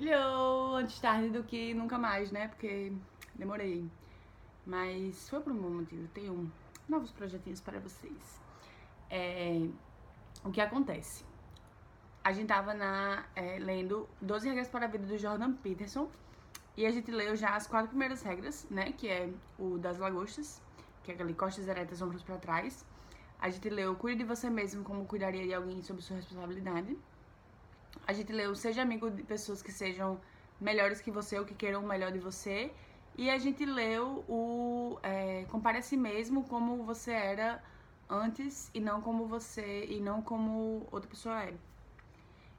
Hello! Antes tarde do que nunca mais, né? Porque demorei. Mas foi por um motivo. Tenho novos projetinhos para vocês. É, o que acontece? A gente tava na, é, lendo 12 regras para a vida do Jordan Peterson. E a gente leu já as quatro primeiras regras, né? Que é o das lagostas, que é aquele costas eretas, ombros para trás. A gente leu Cuide de você mesmo como cuidaria de alguém sob sua responsabilidade. A gente leu Seja amigo de pessoas que sejam melhores que você ou que queiram o melhor de você. E a gente leu o é, Compare a si mesmo como você era antes e não como você e não como outra pessoa é.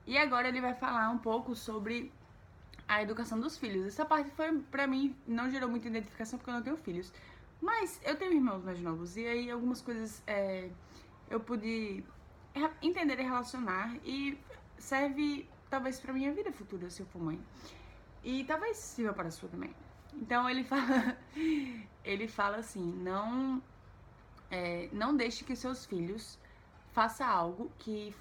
E agora ele vai falar um pouco sobre a educação dos filhos. Essa parte foi para mim não gerou muita identificação porque eu não tenho filhos. Mas eu tenho irmãos mais novos e aí algumas coisas é, eu pude entender e relacionar e serve talvez para minha vida futura se eu for mãe. E talvez sirva para a sua também. Então ele fala, ele fala assim, não, é, não deixe que seus filhos façam algo que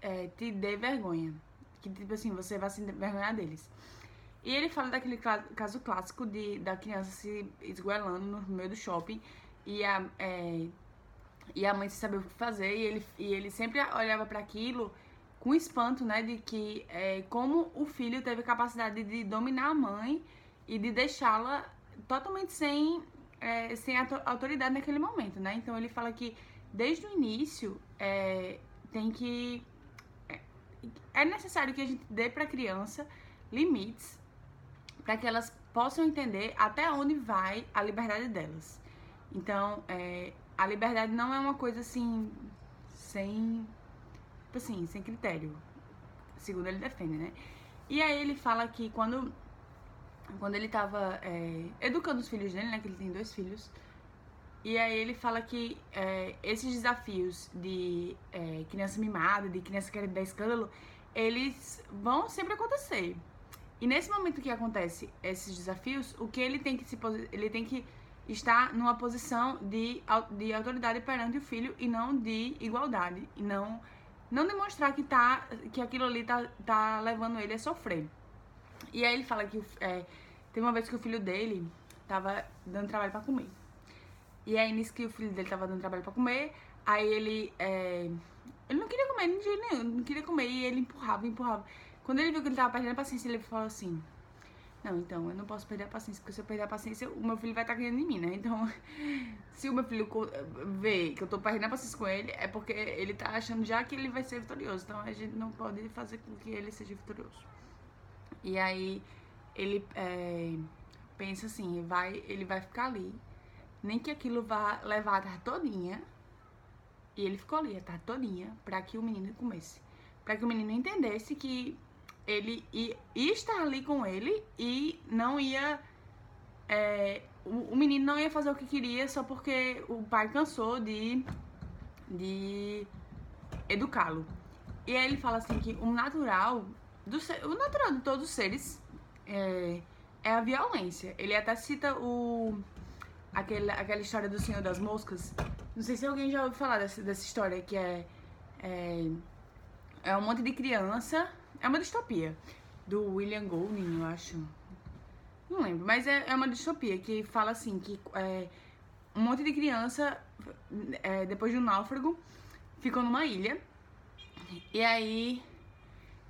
é, te dê vergonha, que tipo assim você vai se envergonhar deles. E ele fala daquele caso clássico de da criança se esgoelando no meio do shopping e a é, e a mãe sem saber o que fazer e ele, e ele sempre olhava para aquilo com espanto, né, de que é, como o filho teve capacidade de dominar a mãe e de deixá-la totalmente sem, é, sem autoridade naquele momento, né? Então ele fala que desde o início é, tem que é, é necessário que a gente dê para a criança limites para que elas possam entender até onde vai a liberdade delas. Então, é, a liberdade não é uma coisa assim sem tipo assim, sem critério. Segundo ele defende, né? E aí ele fala que quando, quando ele tava é, educando os filhos dele, né? Que ele tem dois filhos. E aí ele fala que é, esses desafios de é, criança mimada, de criança querendo dar escândalo, eles vão sempre acontecer. E nesse momento que acontece esses desafios, o que ele tem que se ele tem que estar numa posição de, de autoridade perante o filho e não de igualdade, e não não demonstrar que, tá, que aquilo ali tá, tá levando ele a sofrer. E aí ele fala que é, tem uma vez que o filho dele tava dando trabalho para comer. E aí nisso que o filho dele tava dando trabalho para comer, aí ele. É, ele não queria comer nenhum, não queria comer. E ele empurrava, empurrava. Quando ele viu que ele tava perdendo a paciência, ele falou assim: não, então eu não posso perder a paciência, porque se eu perder a paciência, o meu filho vai estar tá ganhando em mim, né? Então, se o meu filho vê que eu tô perdendo a paciência com ele, é porque ele tá achando já que ele vai ser vitorioso. Então a gente não pode fazer com que ele seja vitorioso. E aí ele é, pensa assim, vai, ele vai ficar ali, nem que aquilo vá levar a tarde todinha. E ele ficou ali a tarde todinha pra que o menino comesse. Pra que o menino entendesse que ele ia, estar ali com ele e não ia. É, o, o, menino não ia fazer o que queria só porque o pai cansou de, de educá-lo. E aí ele fala assim que o natural, do ser, o natural de todos os seres é, é a violência. Ele até cita o aquele, aquela história do Senhor das Moscas. Não sei se alguém já ouviu falar dessa, dessa história, que é, é, é um monte de criança é uma distopia. Do William Golding, eu acho. Não lembro, mas é, é uma distopia que fala assim, que é, um monte de criança, é, depois de um náufrago, ficou numa ilha. E aí,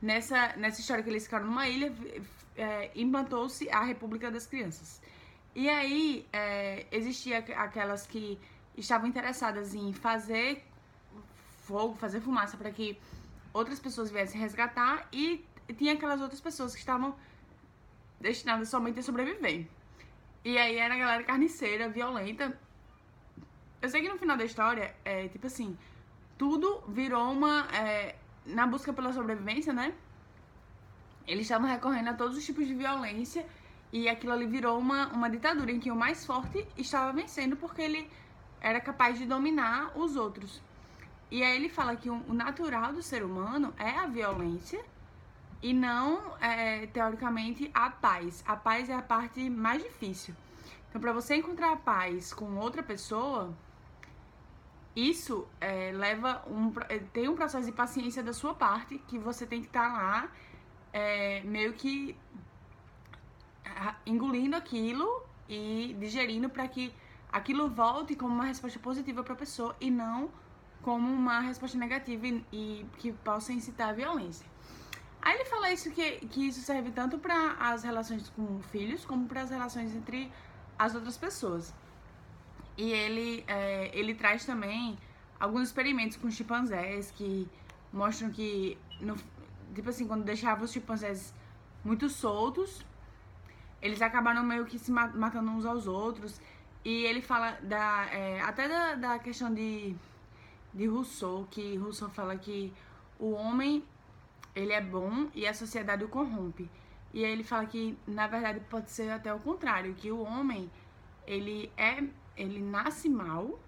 nessa, nessa história que eles ficaram numa ilha, é, implantou-se a República das Crianças. E aí, é, existia aquelas que estavam interessadas em fazer fogo, fazer fumaça para que outras pessoas viessem resgatar e tinha aquelas outras pessoas que estavam destinadas somente a sobreviver. E aí era a galera carniceira, violenta. Eu sei que no final da história, é tipo assim, tudo virou uma. É, na busca pela sobrevivência, né? Eles estavam recorrendo a todos os tipos de violência e aquilo ali virou uma, uma ditadura em que o mais forte estava vencendo porque ele era capaz de dominar os outros. E aí ele fala que o natural do ser humano é a violência e não, é, teoricamente, a paz. A paz é a parte mais difícil. Então, para você encontrar a paz com outra pessoa, isso é, leva um, é, tem um processo de paciência da sua parte que você tem que estar tá lá é, meio que engolindo aquilo e digerindo para que aquilo volte como uma resposta positiva para a pessoa e não como uma resposta negativa e, e, que possa incitar a violência. Aí ele fala isso que, que isso serve tanto para as relações com filhos como para as relações entre as outras pessoas. E ele, é, ele traz também alguns experimentos com chimpanzés que mostram que, no, tipo assim, quando deixava os chimpanzés muito soltos, eles acabaram meio que se matando uns aos outros. E ele fala da, é, até da, da questão de, de Rousseau, que Rousseau fala que o homem ele é bom e a sociedade o corrompe. E ele fala que, na verdade, pode ser até o contrário, que o homem, ele é, ele nasce mal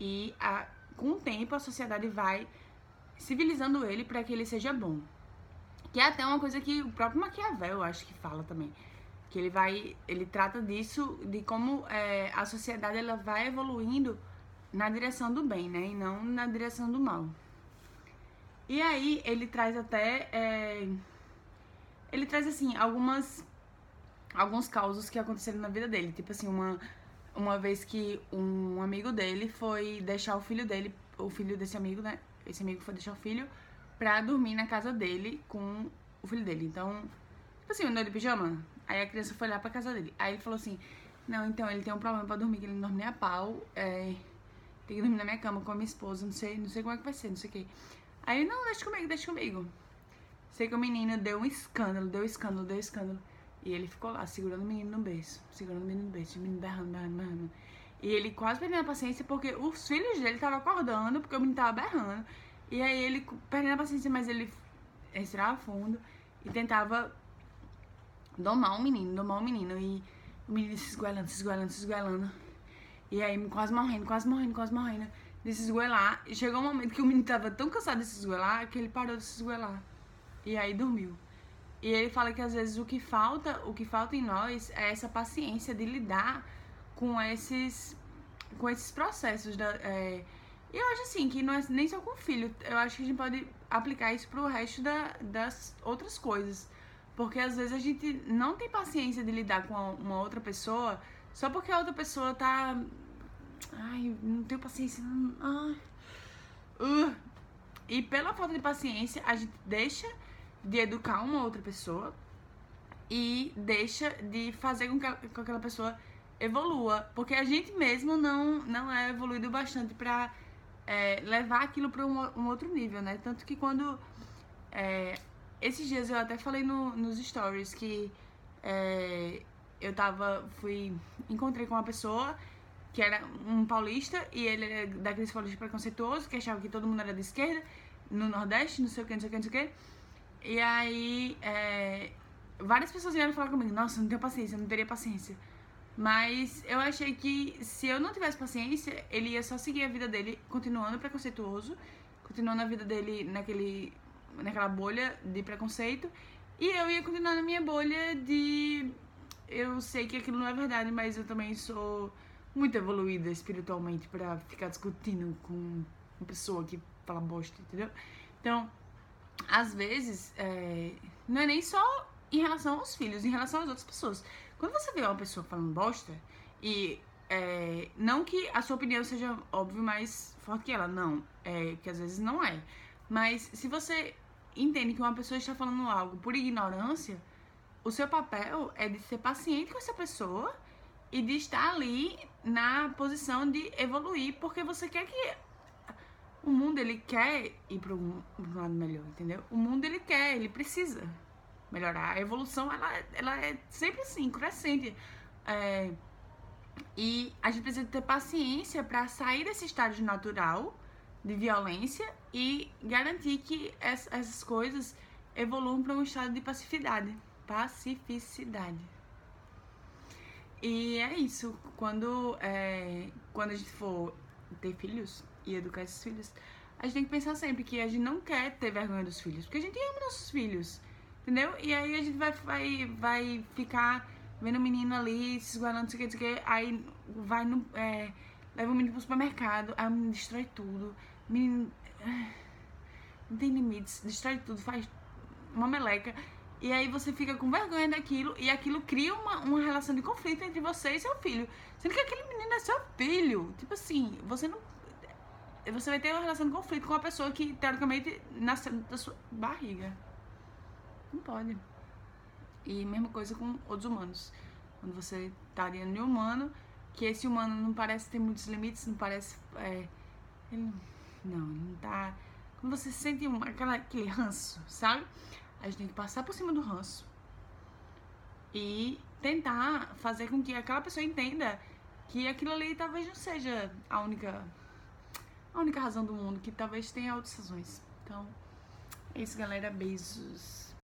e a, com o tempo a sociedade vai civilizando ele para que ele seja bom. Que é até uma coisa que o próprio Maquiavel, eu acho que fala também. Que ele vai, ele trata disso, de como é, a sociedade ela vai evoluindo na direção do bem, né? E não na direção do mal. E aí ele traz até. É, ele traz assim, algumas. Alguns causos que aconteceram na vida dele. Tipo assim, uma, uma vez que um amigo dele foi deixar o filho dele, o filho desse amigo, né? Esse amigo foi deixar o filho pra dormir na casa dele com o filho dele. Então, tipo assim, andou de pijama. Aí a criança foi lá pra casa dele. Aí ele falou assim: Não, então ele tem um problema pra dormir, que ele não dorme nem a pau. É, tem que dormir na minha cama com a minha esposa, não sei, não sei como é que vai ser, não sei o que. Aí, não, deixa comigo, deixa comigo. Sei que o menino deu um escândalo, deu escândalo, deu escândalo. E ele ficou lá, segurando o menino no beijo. Segurando o menino no beijo, o menino berrando, berrando, berrando. E ele quase perdendo a paciência porque os filhos dele estavam acordando, porque o menino tava berrando. E aí ele perdendo a paciência, mas ele respirava fundo e tentava domar o menino, domar o menino. E o menino se esguelando, se esguelando, se esguelando. E aí quase morrendo, quase morrendo, quase morrendo de se esgoelar. E chegou um momento que o menino tava tão cansado de se esgoelar que ele parou de se esgoelar. E aí dormiu. E ele fala que às vezes o que falta, o que falta em nós é essa paciência de lidar com esses com esses processos da é, e eu acho assim que não é nem só com o filho, eu acho que a gente pode aplicar isso pro resto da, das outras coisas. Porque às vezes a gente não tem paciência de lidar com uma outra pessoa só porque a outra pessoa tá Ai, não tenho paciência. Ai. Uh. E pela falta de paciência, a gente deixa de educar uma outra pessoa e deixa de fazer com que, com que aquela pessoa evolua. Porque a gente mesmo não, não é evoluído bastante pra é, levar aquilo para um, um, outro nível, né? Tanto que quando. É, esses dias eu até falei no, nos stories que é, eu tava. fui. encontrei com uma pessoa que era um paulista, e ele era daqueles paulistas preconceituosos, que achava que todo mundo era de esquerda, no Nordeste, não sei o que, não sei o que, não sei o que. E aí, é, várias pessoas vieram falar comigo, nossa, não tenho paciência, não teria paciência. Mas eu achei que se eu não tivesse paciência, ele ia só seguir a vida dele continuando preconceituoso, continuando a vida dele naquele, naquela bolha de preconceito, e eu ia continuar na minha bolha de. Eu sei que aquilo não é verdade, mas eu também sou muito evoluída espiritualmente para ficar discutindo com uma pessoa que fala bosta, entendeu? Então, às vezes, é, não é nem só em relação aos filhos, em relação às outras pessoas. Quando você vê uma pessoa falando bosta, e é, não que a sua opinião seja, óbvio, mais forte que ela, não. É, que às vezes não é. Mas se você entende que uma pessoa está falando algo por ignorância, o seu papel é de ser paciente com essa pessoa e de estar ali na posição de evoluir, porque você quer que o mundo ele quer ir para um, lado melhor, entendeu? O mundo ele quer, ele precisa melhorar. A evolução ela, ela é sempre assim, crescente. É, e a gente precisa ter paciência para sair desse estágio natural de violência e garantir que essas coisas evoluam para um estado de pacificidade. Pacificidade. E é isso. Quando, é, quando a gente for ter filhos e educar esses filhos, a gente tem que pensar sempre que a gente não quer ter vergonha dos filhos, porque a gente ama nossos filhos, entendeu? E aí a gente vai, vai, vai ficar vendo o menino ali se esguardando, não sei o que, não sei o que, aí vai no. É, leva o menino pro supermercado, aí o menino destrói tudo. O menino. Não tem limites, destrói tudo, faz uma meleca. E aí você fica com vergonha daquilo e aquilo cria uma, uma relação de conflito entre você e seu filho. Sendo que aquele menino é seu filho. Tipo assim, você não. Você vai ter uma relação de conflito com uma pessoa que, teoricamente, nasceu da sua barriga. Não pode. E mesma coisa com outros humanos. Quando você tá diante de um humano, que esse humano não parece ter muitos limites, não parece. É, ele não, ele não tá. Quando você sente um, aquela, aquele ranço, sabe? A gente tem que passar por cima do ranço e tentar fazer com que aquela pessoa entenda que aquilo ali talvez não seja a única a única razão do mundo, que talvez tenha outras razões. Então, é isso, galera. Beijos.